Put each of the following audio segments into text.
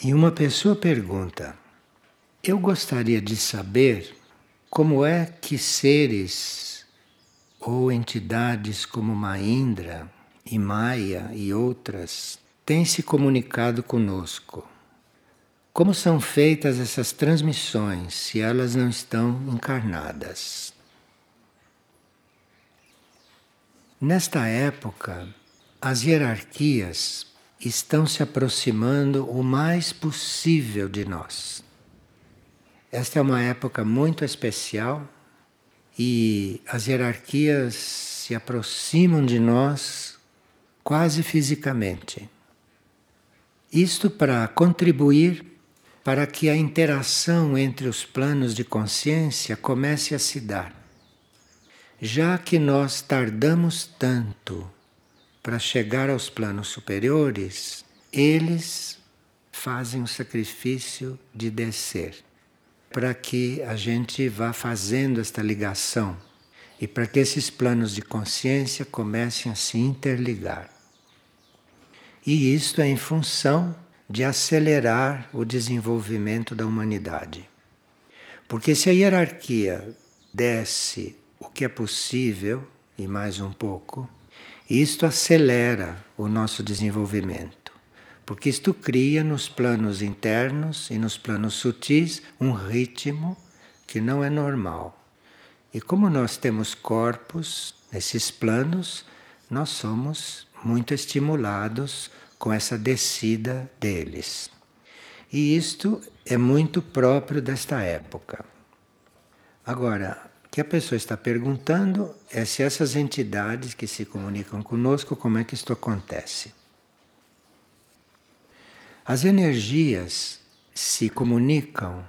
E uma pessoa pergunta: Eu gostaria de saber como é que seres ou entidades como Maindra e Maia e outras têm se comunicado conosco. Como são feitas essas transmissões se elas não estão encarnadas? Nesta época, as hierarquias estão se aproximando o mais possível de nós. Esta é uma época muito especial e as hierarquias se aproximam de nós quase fisicamente. Isto para contribuir para que a interação entre os planos de consciência comece a se dar. Já que nós tardamos tanto para chegar aos planos superiores, eles fazem o sacrifício de descer, para que a gente vá fazendo esta ligação e para que esses planos de consciência comecem a se interligar. E isto é em função de acelerar o desenvolvimento da humanidade. Porque se a hierarquia desce o que é possível e mais um pouco, isto acelera o nosso desenvolvimento, porque isto cria nos planos internos e nos planos sutis um ritmo que não é normal. E como nós temos corpos nesses planos, nós somos muito estimulados com essa descida deles. E isto é muito próprio desta época. Agora, que a pessoa está perguntando é se essas entidades que se comunicam conosco, como é que isto acontece. As energias se comunicam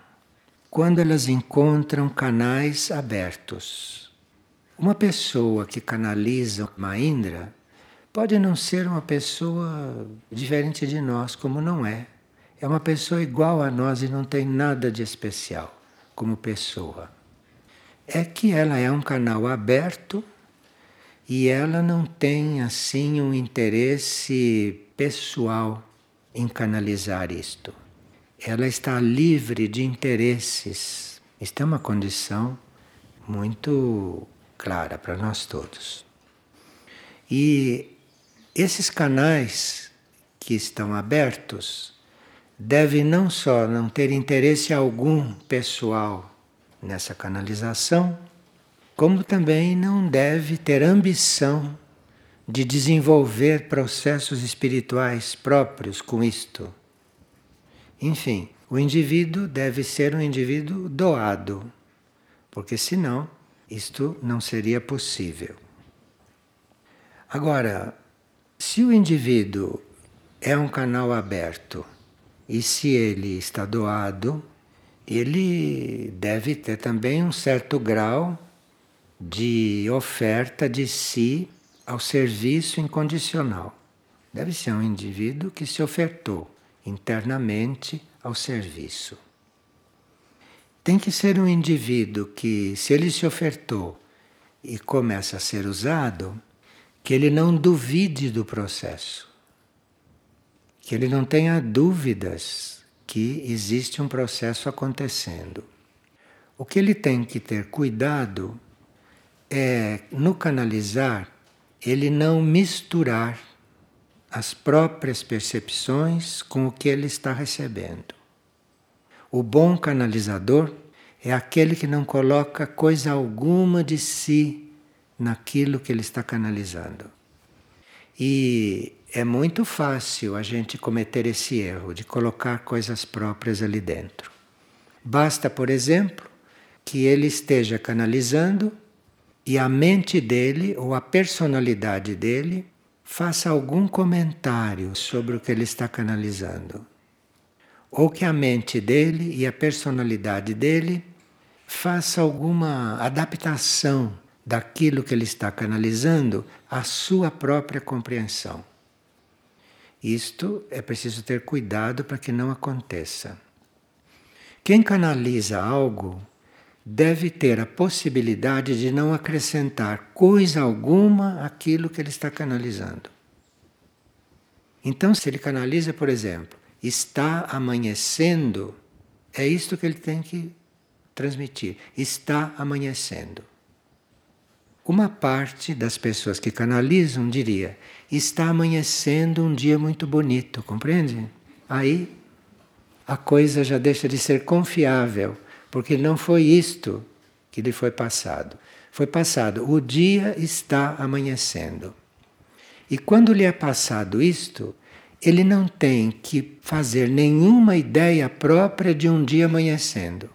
quando elas encontram canais abertos. Uma pessoa que canaliza uma Indra pode não ser uma pessoa diferente de nós, como não é. É uma pessoa igual a nós e não tem nada de especial como pessoa é que ela é um canal aberto e ela não tem assim um interesse pessoal em canalizar isto. Ela está livre de interesses. Isto é uma condição muito clara para nós todos. E esses canais que estão abertos devem não só não ter interesse algum pessoal nessa canalização, como também não deve ter ambição de desenvolver processos espirituais próprios com isto. Enfim, o indivíduo deve ser um indivíduo doado, porque senão isto não seria possível. Agora, se o indivíduo é um canal aberto e se ele está doado, ele deve ter também um certo grau de oferta de si ao serviço incondicional. Deve ser um indivíduo que se ofertou internamente ao serviço. Tem que ser um indivíduo que, se ele se ofertou e começa a ser usado, que ele não duvide do processo, que ele não tenha dúvidas que existe um processo acontecendo. O que ele tem que ter cuidado é no canalizar ele não misturar as próprias percepções com o que ele está recebendo. O bom canalizador é aquele que não coloca coisa alguma de si naquilo que ele está canalizando. E é muito fácil a gente cometer esse erro de colocar coisas próprias ali dentro. Basta, por exemplo, que ele esteja canalizando e a mente dele ou a personalidade dele faça algum comentário sobre o que ele está canalizando. Ou que a mente dele e a personalidade dele faça alguma adaptação daquilo que ele está canalizando à sua própria compreensão. Isto é preciso ter cuidado para que não aconteça. Quem canaliza algo deve ter a possibilidade de não acrescentar coisa alguma àquilo que ele está canalizando. Então, se ele canaliza, por exemplo, está amanhecendo, é isto que ele tem que transmitir. Está amanhecendo. Uma parte das pessoas que canalizam diria: está amanhecendo um dia muito bonito, compreende? Aí a coisa já deixa de ser confiável, porque não foi isto que lhe foi passado. Foi passado, o dia está amanhecendo. E quando lhe é passado isto, ele não tem que fazer nenhuma ideia própria de um dia amanhecendo.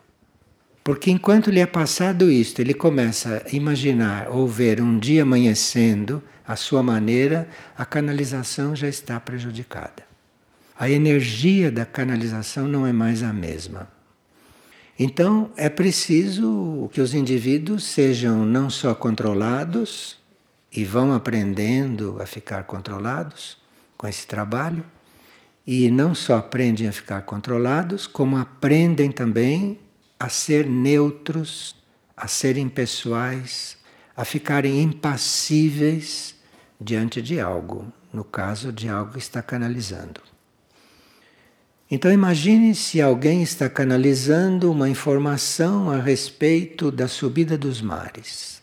Porque enquanto lhe é passado isto, ele começa a imaginar ou ver um dia amanhecendo, à sua maneira, a canalização já está prejudicada. A energia da canalização não é mais a mesma. Então é preciso que os indivíduos sejam não só controlados e vão aprendendo a ficar controlados com esse trabalho, e não só aprendem a ficar controlados, como aprendem também a ser neutros, a serem pessoais, a ficarem impassíveis diante de algo, no caso de algo que está canalizando. Então imagine se alguém está canalizando uma informação a respeito da subida dos mares.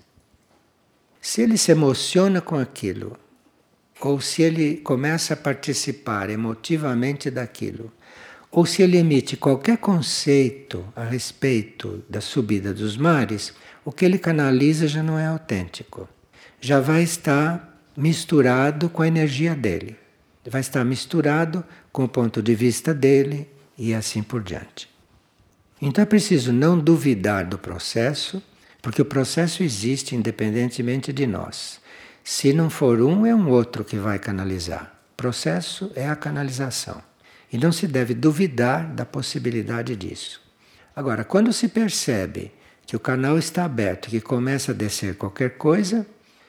Se ele se emociona com aquilo, ou se ele começa a participar emotivamente daquilo, ou se ele emite qualquer conceito a respeito da subida dos mares, o que ele canaliza já não é autêntico. Já vai estar misturado com a energia dele. Vai estar misturado com o ponto de vista dele e assim por diante. Então é preciso não duvidar do processo, porque o processo existe independentemente de nós. Se não for um, é um outro que vai canalizar. O processo é a canalização. E não se deve duvidar da possibilidade disso. Agora, quando se percebe que o canal está aberto, que começa a descer qualquer coisa,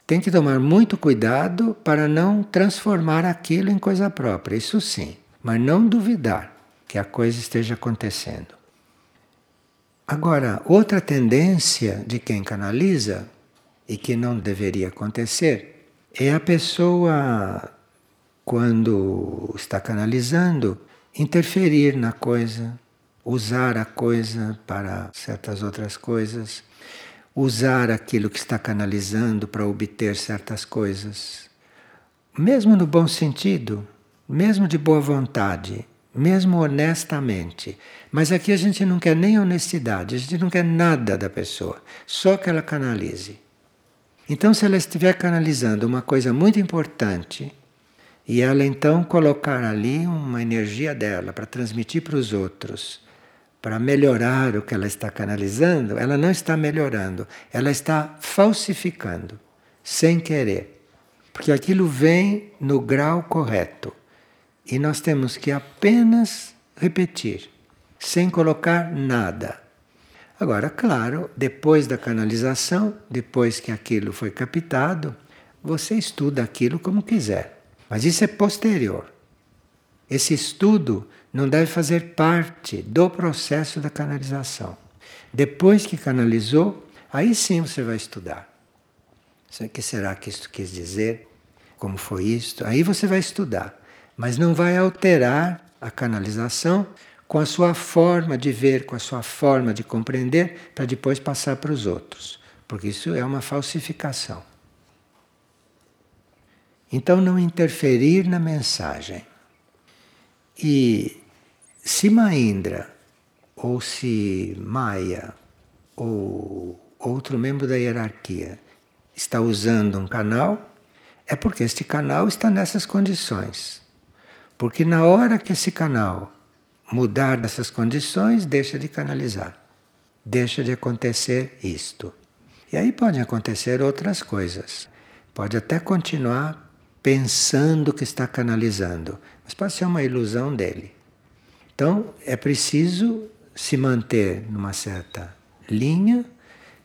tem que tomar muito cuidado para não transformar aquilo em coisa própria, isso sim, mas não duvidar que a coisa esteja acontecendo. Agora, outra tendência de quem canaliza, e que não deveria acontecer, é a pessoa, quando está canalizando, interferir na coisa, usar a coisa para certas outras coisas, usar aquilo que está canalizando para obter certas coisas. Mesmo no bom sentido, mesmo de boa vontade, mesmo honestamente. Mas aqui a gente não quer nem honestidade, a gente não quer nada da pessoa, só que ela canalize. Então, se ela estiver canalizando uma coisa muito importante, e ela então colocar ali uma energia dela para transmitir para os outros, para melhorar o que ela está canalizando, ela não está melhorando, ela está falsificando, sem querer. Porque aquilo vem no grau correto. E nós temos que apenas repetir, sem colocar nada. Agora, claro, depois da canalização, depois que aquilo foi captado, você estuda aquilo como quiser. Mas isso é posterior. Esse estudo não deve fazer parte do processo da canalização. Depois que canalizou, aí sim você vai estudar. O que será que isso quis dizer? Como foi isto? Aí você vai estudar. Mas não vai alterar a canalização com a sua forma de ver, com a sua forma de compreender, para depois passar para os outros. Porque isso é uma falsificação. Então, não interferir na mensagem. E se Maindra, ou se Maya, ou outro membro da hierarquia, está usando um canal, é porque este canal está nessas condições. Porque na hora que esse canal mudar dessas condições, deixa de canalizar. Deixa de acontecer isto. E aí podem acontecer outras coisas. Pode até continuar pensando que está canalizando, mas pode ser uma ilusão dele. Então é preciso se manter numa certa linha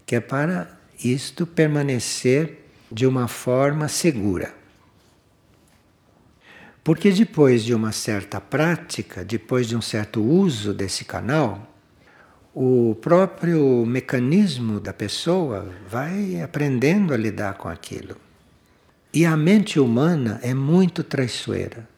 que é para isto permanecer de uma forma segura. Porque depois de uma certa prática, depois de um certo uso desse canal, o próprio mecanismo da pessoa vai aprendendo a lidar com aquilo. E a mente humana é muito traiçoeira.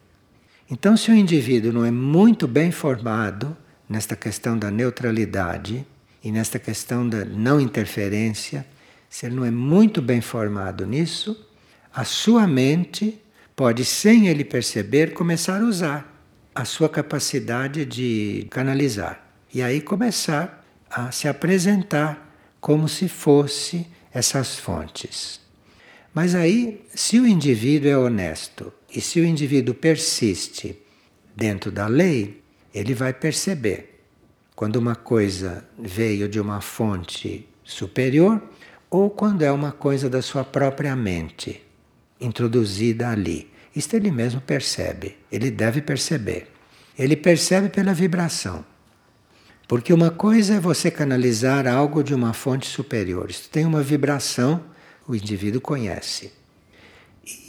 Então, se o indivíduo não é muito bem formado nesta questão da neutralidade e nesta questão da não interferência, se ele não é muito bem formado nisso, a sua mente pode, sem ele perceber, começar a usar a sua capacidade de canalizar. E aí começar a se apresentar como se fosse essas fontes. Mas aí, se o indivíduo é honesto e se o indivíduo persiste dentro da lei, ele vai perceber quando uma coisa veio de uma fonte superior ou quando é uma coisa da sua própria mente introduzida ali. Isto ele mesmo percebe, ele deve perceber. Ele percebe pela vibração. Porque uma coisa é você canalizar algo de uma fonte superior. Isto tem uma vibração, o indivíduo conhece.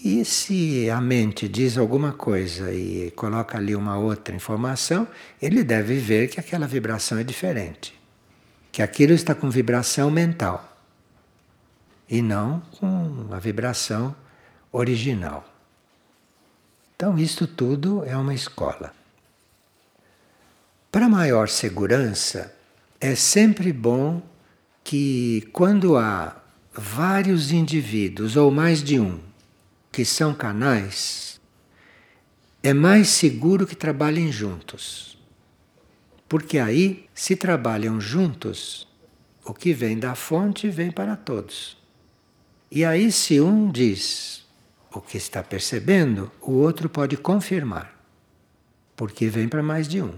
E se a mente diz alguma coisa e coloca ali uma outra informação, ele deve ver que aquela vibração é diferente. Que aquilo está com vibração mental e não com a vibração original. Então, isto tudo é uma escola. Para maior segurança, é sempre bom que, quando há vários indivíduos ou mais de um que são canais, é mais seguro que trabalhem juntos. Porque aí, se trabalham juntos, o que vem da fonte vem para todos. E aí, se um diz o que está percebendo, o outro pode confirmar, porque vem para mais de um.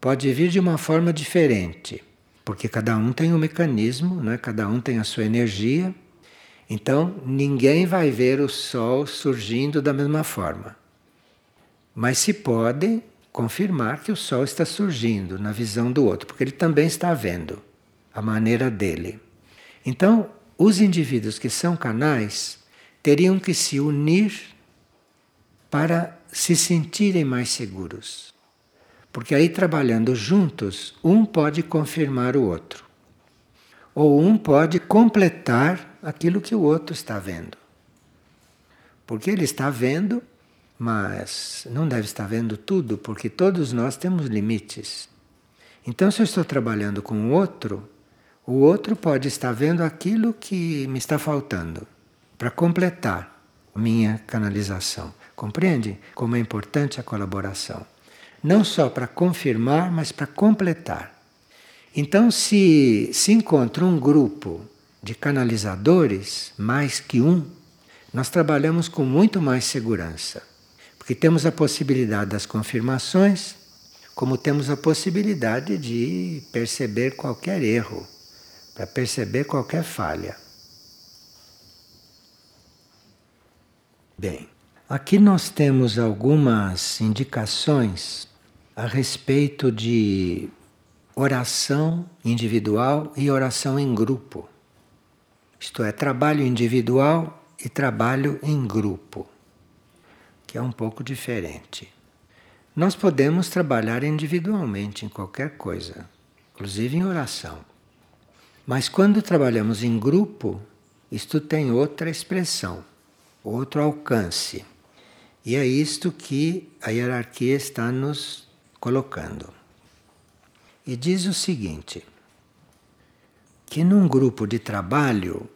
Pode vir de uma forma diferente, porque cada um tem um mecanismo, né? cada um tem a sua energia. Então, ninguém vai ver o Sol surgindo da mesma forma. Mas se pode confirmar que o Sol está surgindo na visão do outro, porque ele também está vendo a maneira dele. Então, os indivíduos que são canais teriam que se unir para se sentirem mais seguros. Porque aí, trabalhando juntos, um pode confirmar o outro. Ou um pode completar aquilo que o outro está vendo. Porque ele está vendo, mas não deve estar vendo tudo, porque todos nós temos limites. Então, se eu estou trabalhando com o outro, o outro pode estar vendo aquilo que me está faltando para completar minha canalização. Compreende como é importante a colaboração? Não só para confirmar, mas para completar. Então, se se encontra um grupo de canalizadores, mais que um, nós trabalhamos com muito mais segurança, porque temos a possibilidade das confirmações, como temos a possibilidade de perceber qualquer erro, para perceber qualquer falha. Bem, aqui nós temos algumas indicações a respeito de oração individual e oração em grupo. Isto é, trabalho individual e trabalho em grupo, que é um pouco diferente. Nós podemos trabalhar individualmente em qualquer coisa, inclusive em oração. Mas quando trabalhamos em grupo, isto tem outra expressão, outro alcance. E é isto que a hierarquia está nos colocando. E diz o seguinte: que num grupo de trabalho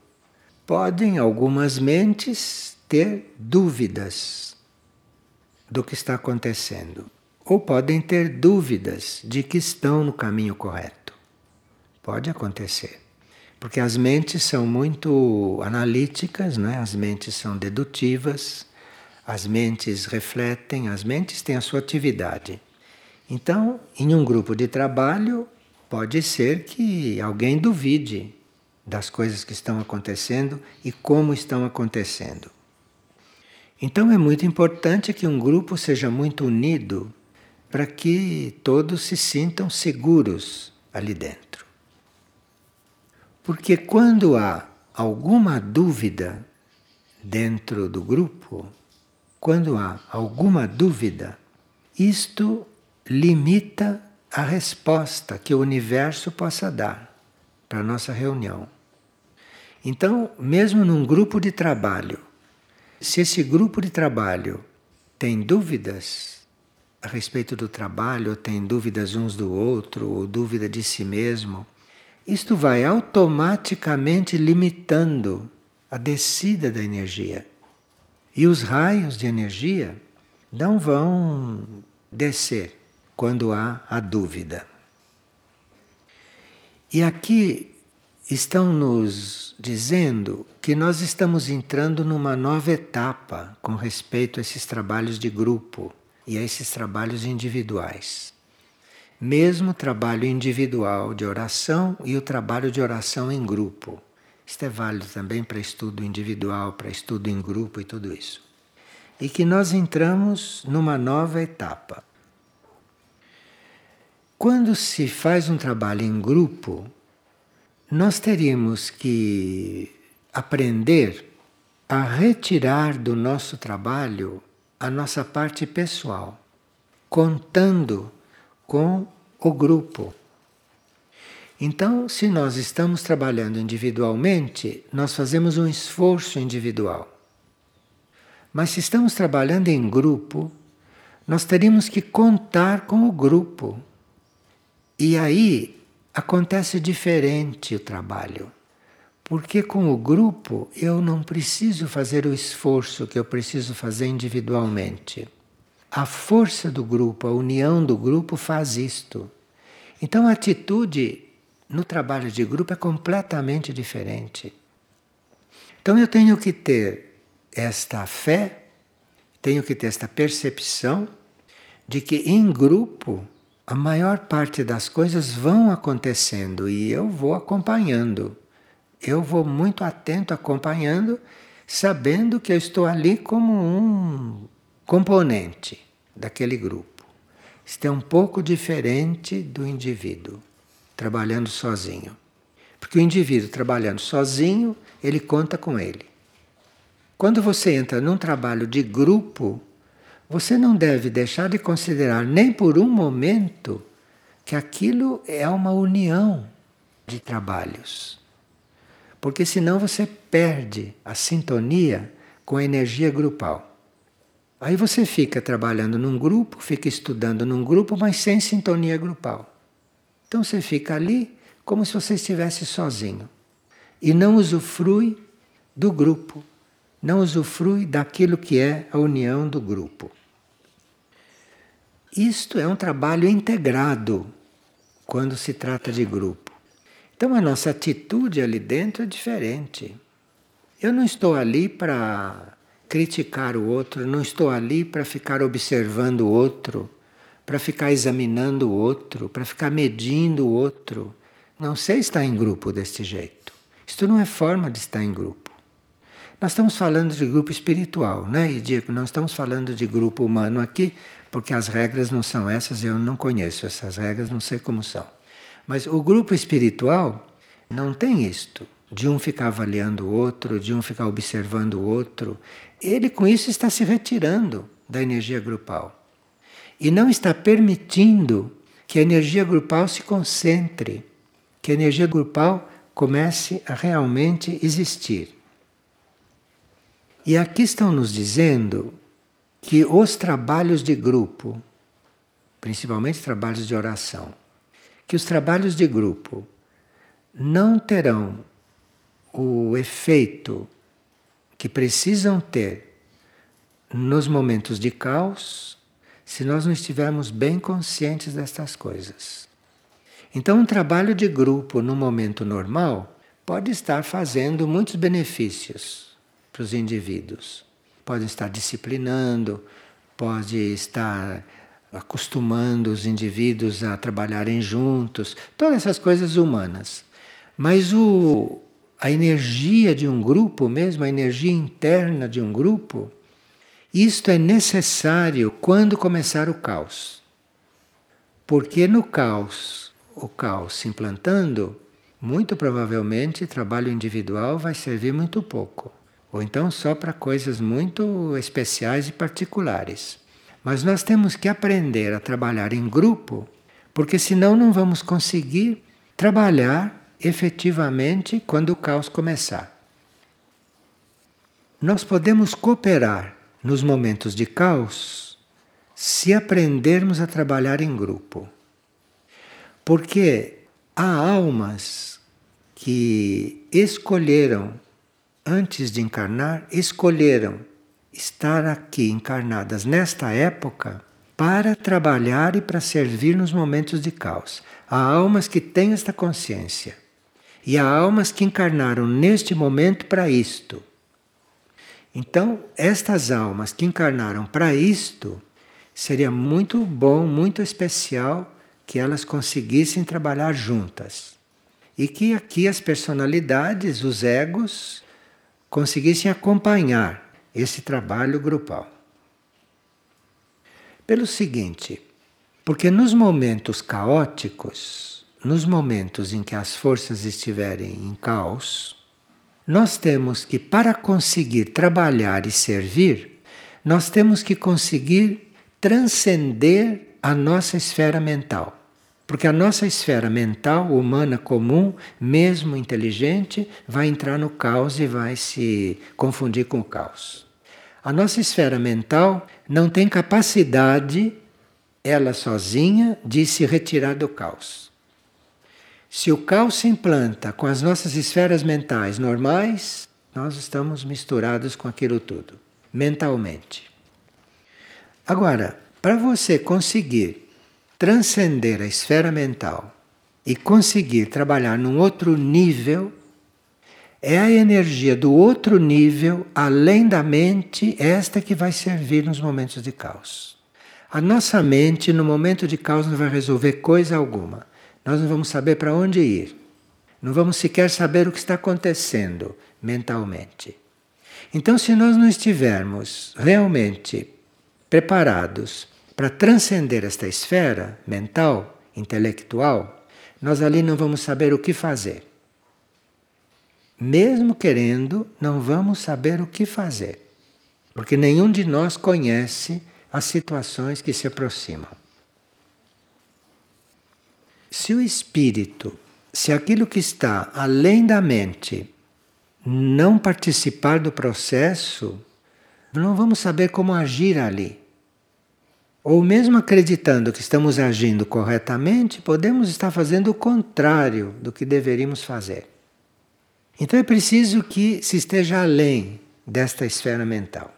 podem algumas mentes ter dúvidas do que está acontecendo, ou podem ter dúvidas de que estão no caminho correto. Pode acontecer. Porque as mentes são muito analíticas, né? as mentes são dedutivas, as mentes refletem, as mentes têm a sua atividade. Então, em um grupo de trabalho, pode ser que alguém duvide das coisas que estão acontecendo e como estão acontecendo. Então é muito importante que um grupo seja muito unido para que todos se sintam seguros ali dentro. Porque quando há alguma dúvida dentro do grupo, quando há alguma dúvida, isto limita a resposta que o universo possa dar para a nossa reunião. Então, mesmo num grupo de trabalho, se esse grupo de trabalho tem dúvidas, a respeito do trabalho, ou tem dúvidas uns do outro, ou dúvida de si mesmo, isto vai automaticamente limitando a descida da energia. E os raios de energia não vão descer quando há a dúvida. E aqui estão nos dizendo que nós estamos entrando numa nova etapa com respeito a esses trabalhos de grupo e a esses trabalhos individuais. Mesmo o trabalho individual de oração e o trabalho de oração em grupo. Isto é válido também para estudo individual, para estudo em grupo e tudo isso. E que nós entramos numa nova etapa. Quando se faz um trabalho em grupo, nós teríamos que aprender a retirar do nosso trabalho a nossa parte pessoal, contando com o grupo. Então, se nós estamos trabalhando individualmente, nós fazemos um esforço individual. Mas se estamos trabalhando em grupo, nós teríamos que contar com o grupo. E aí acontece diferente o trabalho. Porque com o grupo eu não preciso fazer o esforço que eu preciso fazer individualmente. A força do grupo, a união do grupo faz isto. Então a atitude no trabalho de grupo é completamente diferente. Então eu tenho que ter esta fé, tenho que ter esta percepção de que em grupo a maior parte das coisas vão acontecendo e eu vou acompanhando. Eu vou muito atento acompanhando, sabendo que eu estou ali como um componente daquele grupo. Isto é um pouco diferente do indivíduo trabalhando sozinho. Porque o indivíduo trabalhando sozinho, ele conta com ele. Quando você entra num trabalho de grupo, você não deve deixar de considerar nem por um momento que aquilo é uma união de trabalhos. Porque senão você perde a sintonia com a energia grupal. Aí você fica trabalhando num grupo, fica estudando num grupo, mas sem sintonia grupal. Então você fica ali como se você estivesse sozinho e não usufrui do grupo, não usufrui daquilo que é a união do grupo. Isto é um trabalho integrado quando se trata de grupo. Então a nossa atitude ali dentro é diferente. Eu não estou ali para criticar o outro, não estou ali para ficar observando o outro, para ficar examinando o outro, para ficar medindo o outro. Não sei estar em grupo deste jeito. Isto não é forma de estar em grupo. Nós estamos falando de grupo espiritual, né? E de, não estamos falando de grupo humano aqui, porque as regras não são essas, eu não conheço essas regras, não sei como são. Mas o grupo espiritual não tem isto, de um ficar avaliando o outro, de um ficar observando o outro. Ele com isso está se retirando da energia grupal. E não está permitindo que a energia grupal se concentre, que a energia grupal comece a realmente existir. E aqui estão nos dizendo que os trabalhos de grupo, principalmente trabalhos de oração, que os trabalhos de grupo não terão o efeito que precisam ter nos momentos de caos se nós não estivermos bem conscientes destas coisas. Então, um trabalho de grupo no momento normal pode estar fazendo muitos benefícios para os indivíduos pode estar disciplinando, pode estar acostumando os indivíduos a trabalharem juntos, todas essas coisas humanas. Mas o, a energia de um grupo mesmo, a energia interna de um grupo, isto é necessário quando começar o caos. Porque no caos, o caos se implantando, muito provavelmente trabalho individual vai servir muito pouco ou então só para coisas muito especiais e particulares. Mas nós temos que aprender a trabalhar em grupo, porque senão não vamos conseguir trabalhar efetivamente quando o caos começar. Nós podemos cooperar nos momentos de caos se aprendermos a trabalhar em grupo. Porque há almas que escolheram, antes de encarnar, escolheram estar aqui encarnadas nesta época para trabalhar e para servir nos momentos de caos. Há almas que têm esta consciência. E há almas que encarnaram neste momento para isto. Então, estas almas que encarnaram para isto, seria muito bom, muito especial que elas conseguissem trabalhar juntas. E que aqui as personalidades, os egos, conseguissem acompanhar esse trabalho grupal. Pelo seguinte, porque nos momentos caóticos, nos momentos em que as forças estiverem em caos, nós temos que, para conseguir trabalhar e servir, nós temos que conseguir transcender a nossa esfera mental. Porque a nossa esfera mental, humana comum, mesmo inteligente, vai entrar no caos e vai se confundir com o caos. A nossa esfera mental não tem capacidade, ela sozinha, de se retirar do caos. Se o caos se implanta com as nossas esferas mentais normais, nós estamos misturados com aquilo tudo, mentalmente. Agora, para você conseguir transcender a esfera mental e conseguir trabalhar num outro nível, é a energia do outro nível, além da mente, esta que vai servir nos momentos de caos. A nossa mente, no momento de caos, não vai resolver coisa alguma. Nós não vamos saber para onde ir. Não vamos sequer saber o que está acontecendo mentalmente. Então, se nós não estivermos realmente preparados para transcender esta esfera mental, intelectual, nós ali não vamos saber o que fazer. Mesmo querendo, não vamos saber o que fazer, porque nenhum de nós conhece as situações que se aproximam. Se o espírito, se aquilo que está além da mente não participar do processo, não vamos saber como agir ali. Ou mesmo acreditando que estamos agindo corretamente, podemos estar fazendo o contrário do que deveríamos fazer. Então é preciso que se esteja além desta esfera mental.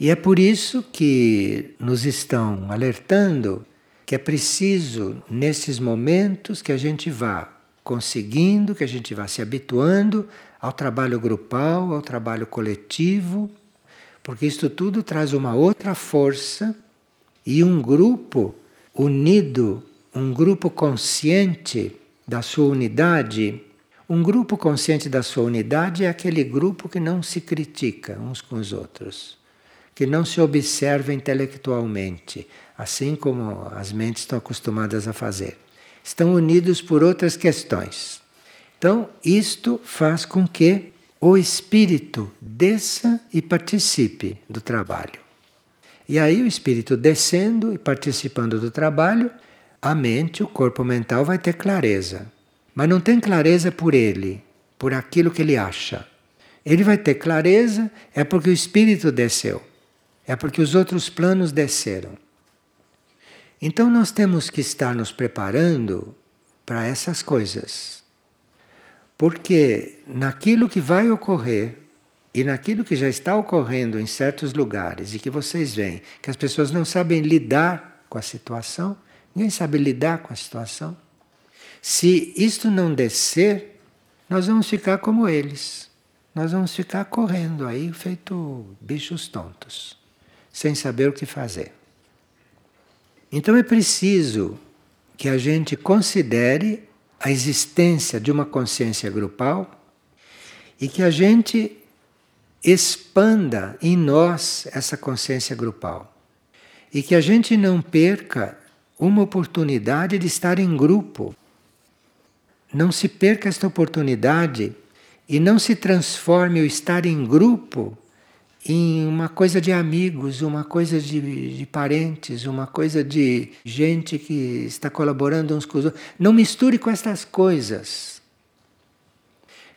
E é por isso que nos estão alertando que é preciso, nesses momentos, que a gente vá conseguindo, que a gente vá se habituando ao trabalho grupal, ao trabalho coletivo, porque isto tudo traz uma outra força e um grupo unido, um grupo consciente da sua unidade. Um grupo consciente da sua unidade é aquele grupo que não se critica uns com os outros, que não se observa intelectualmente, assim como as mentes estão acostumadas a fazer. Estão unidos por outras questões. Então, isto faz com que o espírito desça e participe do trabalho. E aí, o espírito descendo e participando do trabalho, a mente, o corpo mental vai ter clareza. Mas não tem clareza por ele, por aquilo que ele acha. Ele vai ter clareza é porque o espírito desceu, é porque os outros planos desceram. Então, nós temos que estar nos preparando para essas coisas. Porque naquilo que vai ocorrer e naquilo que já está ocorrendo em certos lugares e que vocês veem que as pessoas não sabem lidar com a situação, ninguém sabe lidar com a situação. Se isto não descer, nós vamos ficar como eles. Nós vamos ficar correndo aí, feito bichos tontos, sem saber o que fazer. Então é preciso que a gente considere a existência de uma consciência grupal e que a gente expanda em nós essa consciência grupal. E que a gente não perca uma oportunidade de estar em grupo. Não se perca esta oportunidade e não se transforme o estar em grupo em uma coisa de amigos, uma coisa de, de, parentes, uma coisa de gente que está colaborando uns com os outros. Não misture com estas coisas.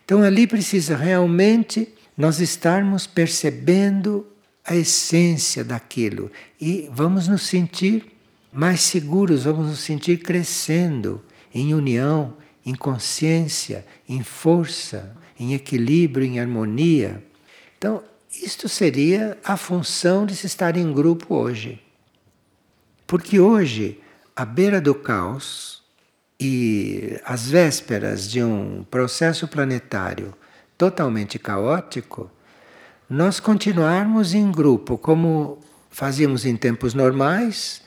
Então ali precisa realmente nós estarmos percebendo a essência daquilo e vamos nos sentir mais seguros, vamos nos sentir crescendo em união, em consciência, em força, em equilíbrio, em harmonia. Então, isto seria a função de se estar em grupo hoje. Porque hoje, à beira do caos e às vésperas de um processo planetário totalmente caótico, nós continuarmos em grupo como fazíamos em tempos normais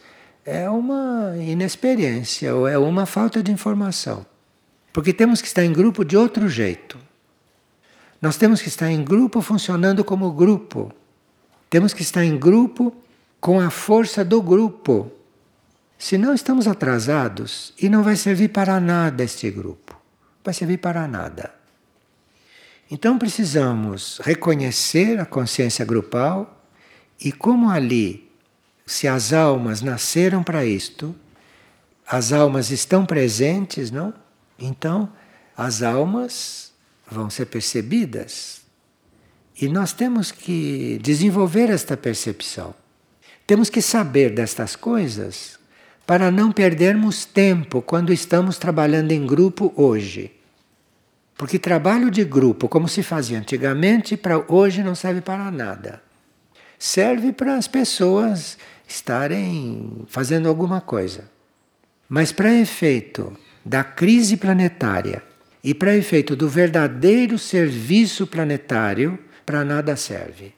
é uma inexperiência ou é uma falta de informação. Porque temos que estar em grupo de outro jeito. Nós temos que estar em grupo funcionando como grupo. Temos que estar em grupo com a força do grupo. Senão estamos atrasados e não vai servir para nada este grupo. Vai servir para nada. Então precisamos reconhecer a consciência grupal e como ali, se as almas nasceram para isto, as almas estão presentes, não? Então, as almas vão ser percebidas. E nós temos que desenvolver esta percepção. Temos que saber destas coisas para não perdermos tempo quando estamos trabalhando em grupo hoje. Porque trabalho de grupo, como se fazia antigamente, para hoje não serve para nada. Serve para as pessoas estarem fazendo alguma coisa. Mas para efeito da crise planetária e para efeito do verdadeiro serviço planetário, para nada serve.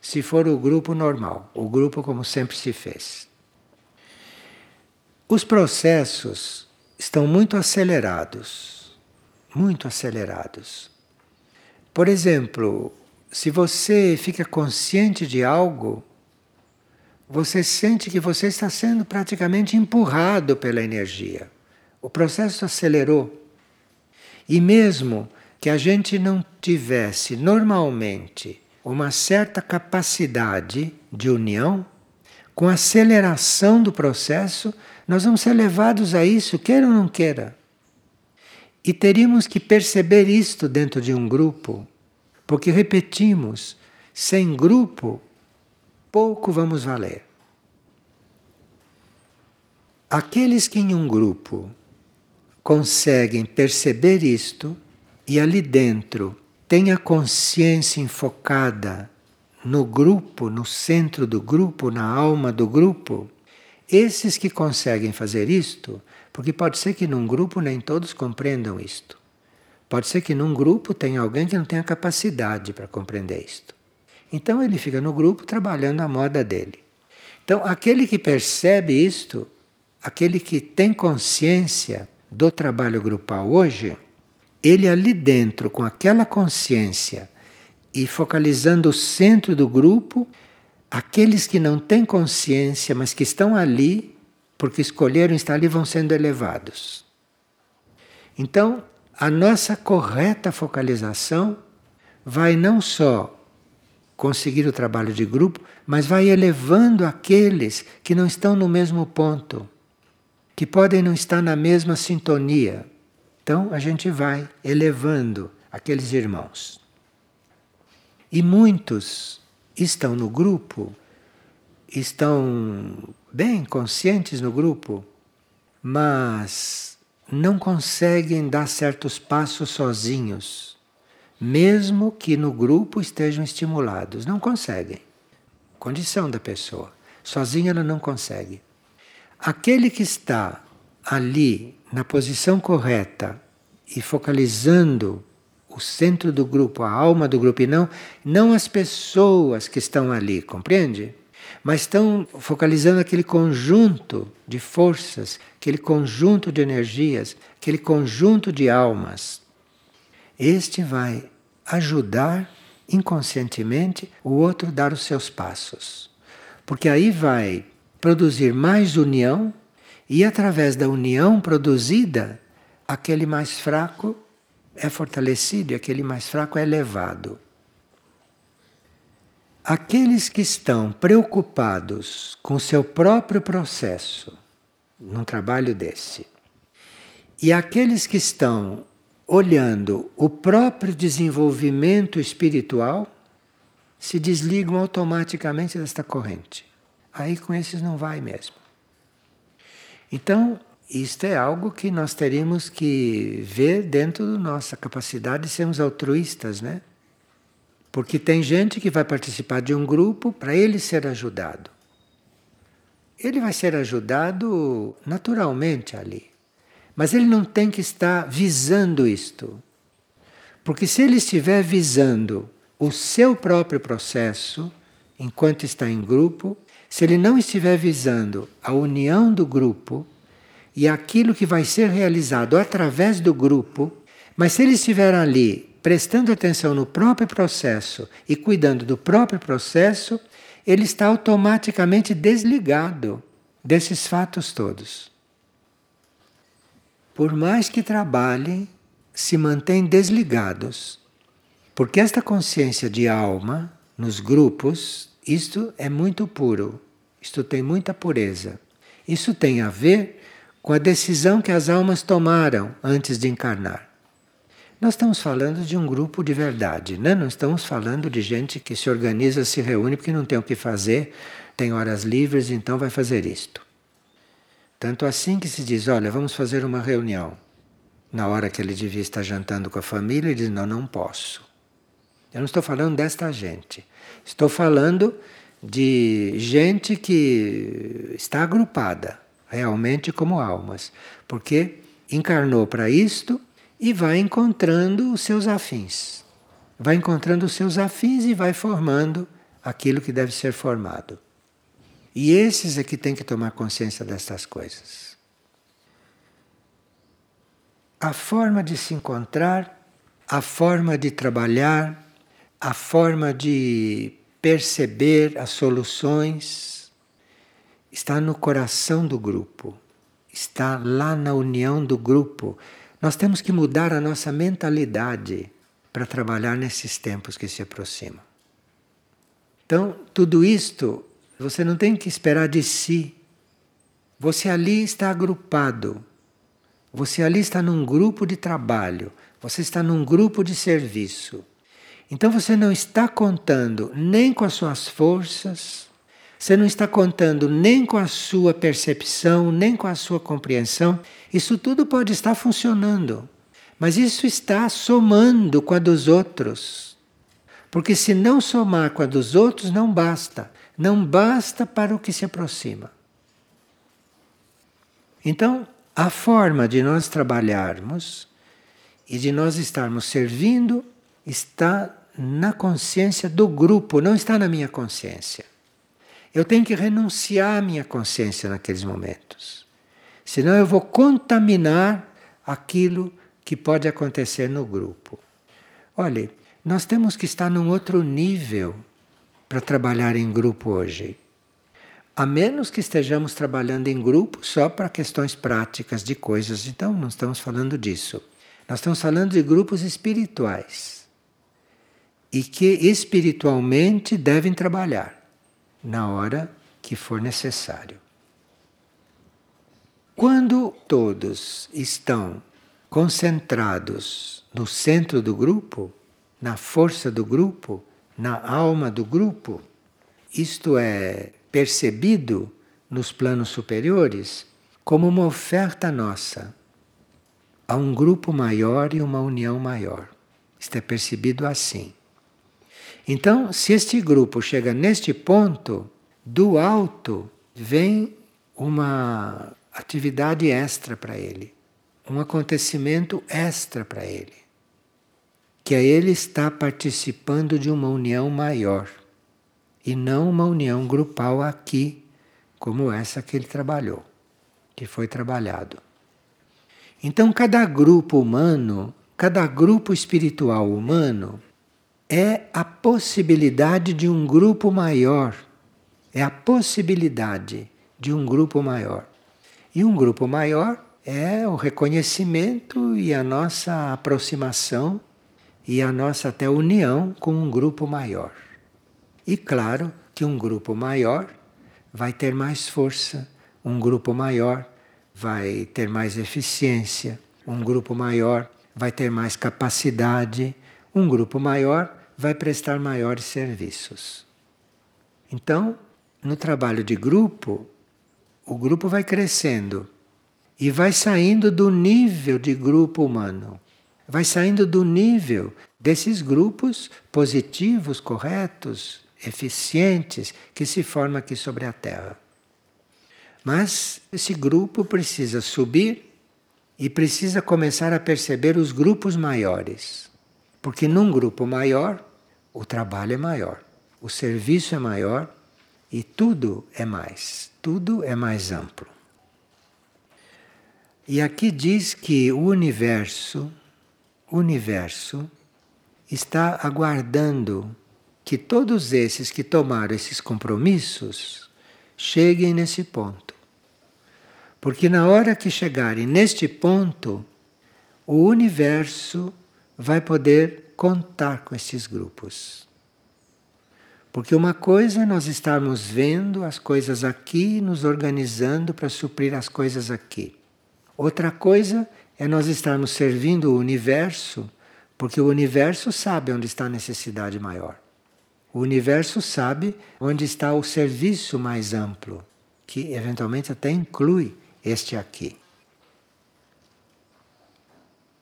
Se for o grupo normal, o grupo como sempre se fez. Os processos estão muito acelerados muito acelerados. Por exemplo, se você fica consciente de algo, você sente que você está sendo praticamente empurrado pela energia. O processo acelerou. E mesmo que a gente não tivesse normalmente uma certa capacidade de união, com a aceleração do processo, nós vamos ser levados a isso, queira ou não queira. E teríamos que perceber isto dentro de um grupo, porque repetimos, sem grupo, pouco vamos valer. Aqueles que em um grupo conseguem perceber isto e ali dentro têm a consciência enfocada no grupo, no centro do grupo, na alma do grupo, esses que conseguem fazer isto porque pode ser que num grupo nem todos compreendam isto. Pode ser que num grupo tenha alguém que não tenha capacidade para compreender isto. Então ele fica no grupo trabalhando a moda dele. Então aquele que percebe isto, aquele que tem consciência do trabalho grupal hoje, ele ali dentro, com aquela consciência e focalizando o centro do grupo, aqueles que não têm consciência, mas que estão ali porque escolheram estar ali, vão sendo elevados. Então, a nossa correta focalização vai não só conseguir o trabalho de grupo, mas vai elevando aqueles que não estão no mesmo ponto, que podem não estar na mesma sintonia. Então, a gente vai elevando aqueles irmãos. E muitos estão no grupo, estão bem conscientes no grupo, mas não conseguem dar certos passos sozinhos, mesmo que no grupo estejam estimulados. Não conseguem. Condição da pessoa. Sozinha ela não consegue. Aquele que está ali na posição correta e focalizando o centro do grupo, a alma do grupo, e não, não as pessoas que estão ali, compreende? mas estão focalizando aquele conjunto de forças, aquele conjunto de energias, aquele conjunto de almas. Este vai ajudar inconscientemente o outro a dar os seus passos. Porque aí vai produzir mais união e através da união produzida, aquele mais fraco é fortalecido e aquele mais fraco é elevado. Aqueles que estão preocupados com seu próprio processo num trabalho desse, e aqueles que estão olhando o próprio desenvolvimento espiritual, se desligam automaticamente desta corrente. Aí com esses não vai mesmo. Então, isto é algo que nós teríamos que ver dentro da nossa capacidade de sermos altruístas, né? Porque tem gente que vai participar de um grupo para ele ser ajudado. Ele vai ser ajudado naturalmente ali. Mas ele não tem que estar visando isto. Porque se ele estiver visando o seu próprio processo, enquanto está em grupo, se ele não estiver visando a união do grupo e aquilo que vai ser realizado através do grupo, mas se ele estiver ali prestando atenção no próprio processo e cuidando do próprio processo, ele está automaticamente desligado desses fatos todos. Por mais que trabalhem, se mantêm desligados. Porque esta consciência de alma nos grupos, isto é muito puro, isto tem muita pureza. Isso tem a ver com a decisão que as almas tomaram antes de encarnar. Nós estamos falando de um grupo de verdade, né? não estamos falando de gente que se organiza, se reúne porque não tem o que fazer, tem horas livres, então vai fazer isto. Tanto assim que se diz: olha, vamos fazer uma reunião. Na hora que ele devia estar jantando com a família, ele diz: não, não posso. Eu não estou falando desta gente. Estou falando de gente que está agrupada realmente como almas, porque encarnou para isto e vai encontrando os seus afins. Vai encontrando os seus afins e vai formando aquilo que deve ser formado. E esses é que têm que tomar consciência destas coisas. A forma de se encontrar, a forma de trabalhar, a forma de perceber as soluções está no coração do grupo, está lá na união do grupo. Nós temos que mudar a nossa mentalidade para trabalhar nesses tempos que se aproximam. Então, tudo isto você não tem que esperar de si. Você ali está agrupado. Você ali está num grupo de trabalho. Você está num grupo de serviço. Então você não está contando nem com as suas forças, você não está contando nem com a sua percepção, nem com a sua compreensão. Isso tudo pode estar funcionando, mas isso está somando com a dos outros. Porque se não somar com a dos outros, não basta não basta para o que se aproxima. Então, a forma de nós trabalharmos e de nós estarmos servindo está na consciência do grupo, não está na minha consciência. Eu tenho que renunciar à minha consciência naqueles momentos. Senão eu vou contaminar aquilo que pode acontecer no grupo. Olhe, nós temos que estar num outro nível para trabalhar em grupo hoje. A menos que estejamos trabalhando em grupo só para questões práticas de coisas, então não estamos falando disso. Nós estamos falando de grupos espirituais e que espiritualmente devem trabalhar na hora que for necessário. Quando todos estão concentrados no centro do grupo, na força do grupo, na alma do grupo, isto é percebido nos planos superiores como uma oferta nossa a um grupo maior e uma união maior. Isto é percebido assim. Então, se este grupo chega neste ponto, do alto vem uma atividade extra para ele, um acontecimento extra para ele que a ele está participando de uma união maior e não uma união grupal aqui, como essa que ele trabalhou, que foi trabalhado. Então, cada grupo humano, cada grupo espiritual humano, é a possibilidade de um grupo maior. É a possibilidade de um grupo maior. E um grupo maior é o reconhecimento e a nossa aproximação e a nossa até união com um grupo maior. E claro que um grupo maior vai ter mais força, um grupo maior vai ter mais eficiência, um grupo maior vai ter mais capacidade, um grupo maior vai prestar maiores serviços. Então, no trabalho de grupo, o grupo vai crescendo e vai saindo do nível de grupo humano, vai saindo do nível desses grupos positivos, corretos, eficientes que se formam aqui sobre a Terra. Mas esse grupo precisa subir e precisa começar a perceber os grupos maiores. Porque num grupo maior, o trabalho é maior, o serviço é maior e tudo é mais, tudo é mais amplo. E aqui diz que o universo, o universo está aguardando que todos esses que tomaram esses compromissos cheguem nesse ponto. Porque na hora que chegarem neste ponto, o universo vai poder contar com esses grupos. Porque uma coisa é nós estarmos vendo as coisas aqui, nos organizando para suprir as coisas aqui. Outra coisa é nós estarmos servindo o universo, porque o universo sabe onde está a necessidade maior. O universo sabe onde está o serviço mais amplo, que eventualmente até inclui este aqui.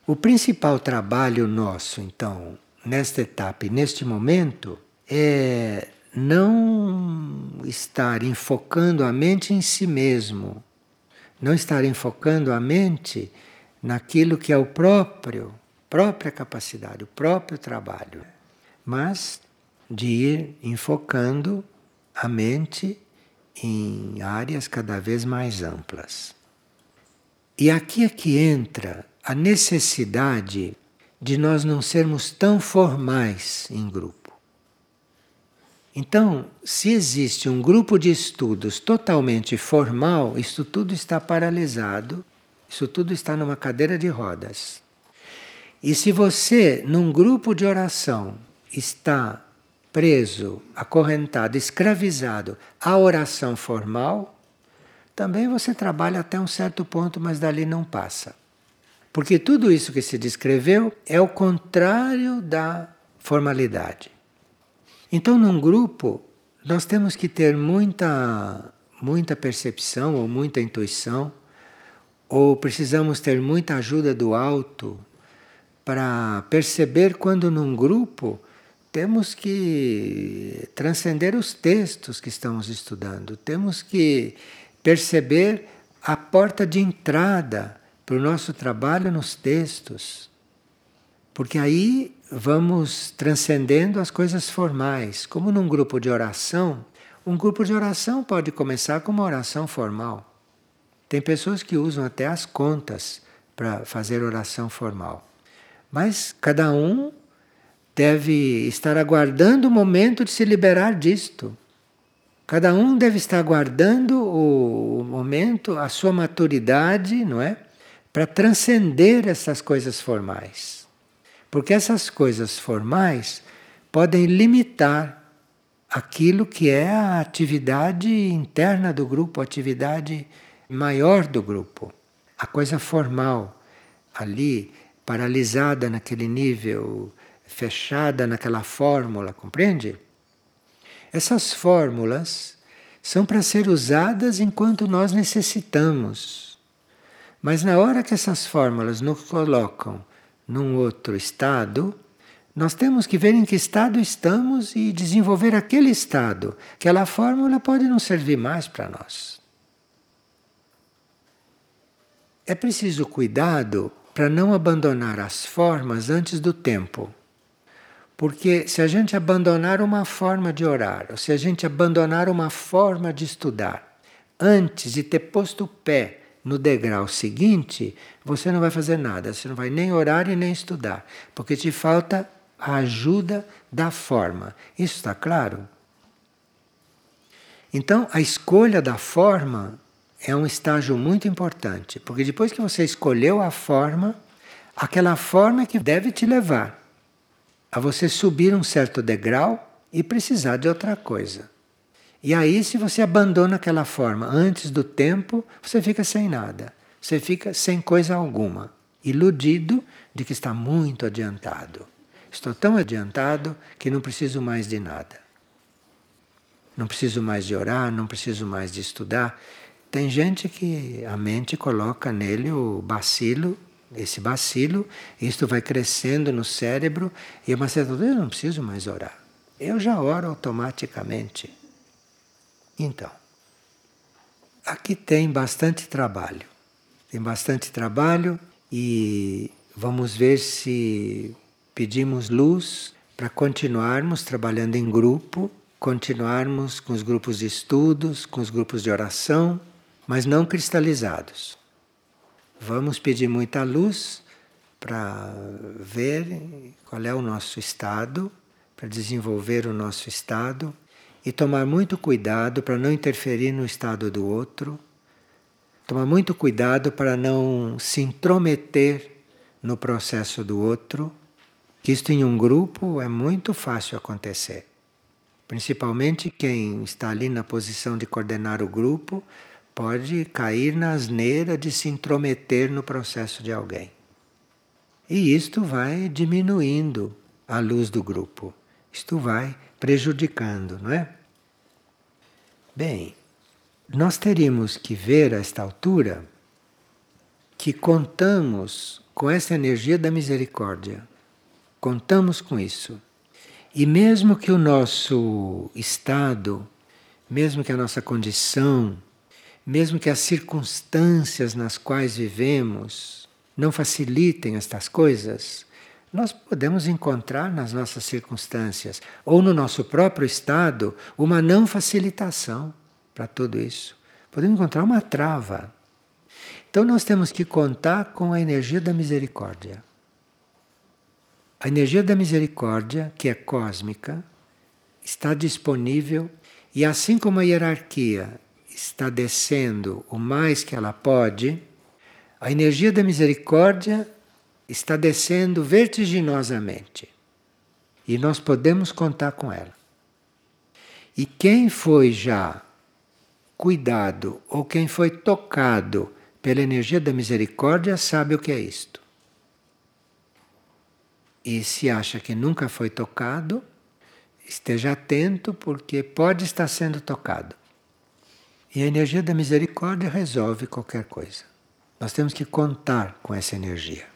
O principal trabalho nosso, então, nesta etapa e neste momento, é não estar enfocando a mente em si mesmo, não estar enfocando a mente naquilo que é o próprio, própria capacidade, o próprio trabalho, mas de ir enfocando a mente em áreas cada vez mais amplas. E aqui é que entra a necessidade de nós não sermos tão formais em grupo. Então, se existe um grupo de estudos totalmente formal, isso tudo está paralisado, isso tudo está numa cadeira de rodas. E se você, num grupo de oração, está preso, acorrentado, escravizado à oração formal, também você trabalha até um certo ponto, mas dali não passa. Porque tudo isso que se descreveu é o contrário da formalidade. Então, num grupo, nós temos que ter muita, muita percepção ou muita intuição, ou precisamos ter muita ajuda do alto para perceber quando num grupo temos que transcender os textos que estamos estudando, temos que perceber a porta de entrada para o nosso trabalho nos textos. Porque aí vamos transcendendo as coisas formais. Como num grupo de oração, um grupo de oração pode começar com uma oração formal. Tem pessoas que usam até as contas para fazer oração formal. Mas cada um deve estar aguardando o momento de se liberar disto. Cada um deve estar aguardando o momento, a sua maturidade, não é? Para transcender essas coisas formais. Porque essas coisas formais podem limitar aquilo que é a atividade interna do grupo, a atividade maior do grupo. A coisa formal, ali, paralisada naquele nível fechada naquela fórmula, compreende? Essas fórmulas são para ser usadas enquanto nós necessitamos. Mas na hora que essas fórmulas nos colocam num outro estado, nós temos que ver em que estado estamos e desenvolver aquele estado. Aquela fórmula pode não servir mais para nós. É preciso cuidado para não abandonar as formas antes do tempo. Porque se a gente abandonar uma forma de orar, ou se a gente abandonar uma forma de estudar, antes de ter posto o pé no degrau seguinte, você não vai fazer nada, você não vai nem orar e nem estudar, porque te falta a ajuda da forma. Isso está claro? Então, a escolha da forma é um estágio muito importante, porque depois que você escolheu a forma, aquela forma é que deve te levar a você subir um certo degrau e precisar de outra coisa. E aí, se você abandona aquela forma antes do tempo, você fica sem nada. Você fica sem coisa alguma, iludido de que está muito adiantado. estou tão adiantado que não preciso mais de nada. Não preciso mais de orar, não preciso mais de estudar. Tem gente que a mente coloca nele o bacilo, esse bacilo, isto vai crescendo no cérebro e a uma certa altura eu não preciso mais orar. Eu já oro automaticamente. Então, aqui tem bastante trabalho. Tem bastante trabalho e vamos ver se pedimos luz para continuarmos trabalhando em grupo, continuarmos com os grupos de estudos, com os grupos de oração, mas não cristalizados. Vamos pedir muita luz para ver qual é o nosso estado, para desenvolver o nosso estado e tomar muito cuidado para não interferir no estado do outro Tomar muito cuidado para não se intrometer no processo do outro, que isto em um grupo é muito fácil acontecer. Principalmente quem está ali na posição de coordenar o grupo pode cair na asneira de se intrometer no processo de alguém. E isto vai diminuindo a luz do grupo. Isto vai prejudicando, não é? Bem, nós teríamos que ver a esta altura que contamos com essa energia da misericórdia. Contamos com isso. E mesmo que o nosso estado, mesmo que a nossa condição, mesmo que as circunstâncias nas quais vivemos não facilitem estas coisas, nós podemos encontrar nas nossas circunstâncias ou no nosso próprio estado uma não facilitação para tudo isso. Podemos encontrar uma trava. Então nós temos que contar com a energia da misericórdia. A energia da misericórdia, que é cósmica, está disponível e assim como a hierarquia está descendo o mais que ela pode, a energia da misericórdia está descendo vertiginosamente. E nós podemos contar com ela. E quem foi já cuidado ou quem foi tocado pela energia da misericórdia sabe o que é isto. E se acha que nunca foi tocado, esteja atento porque pode estar sendo tocado. E a energia da misericórdia resolve qualquer coisa. Nós temos que contar com essa energia.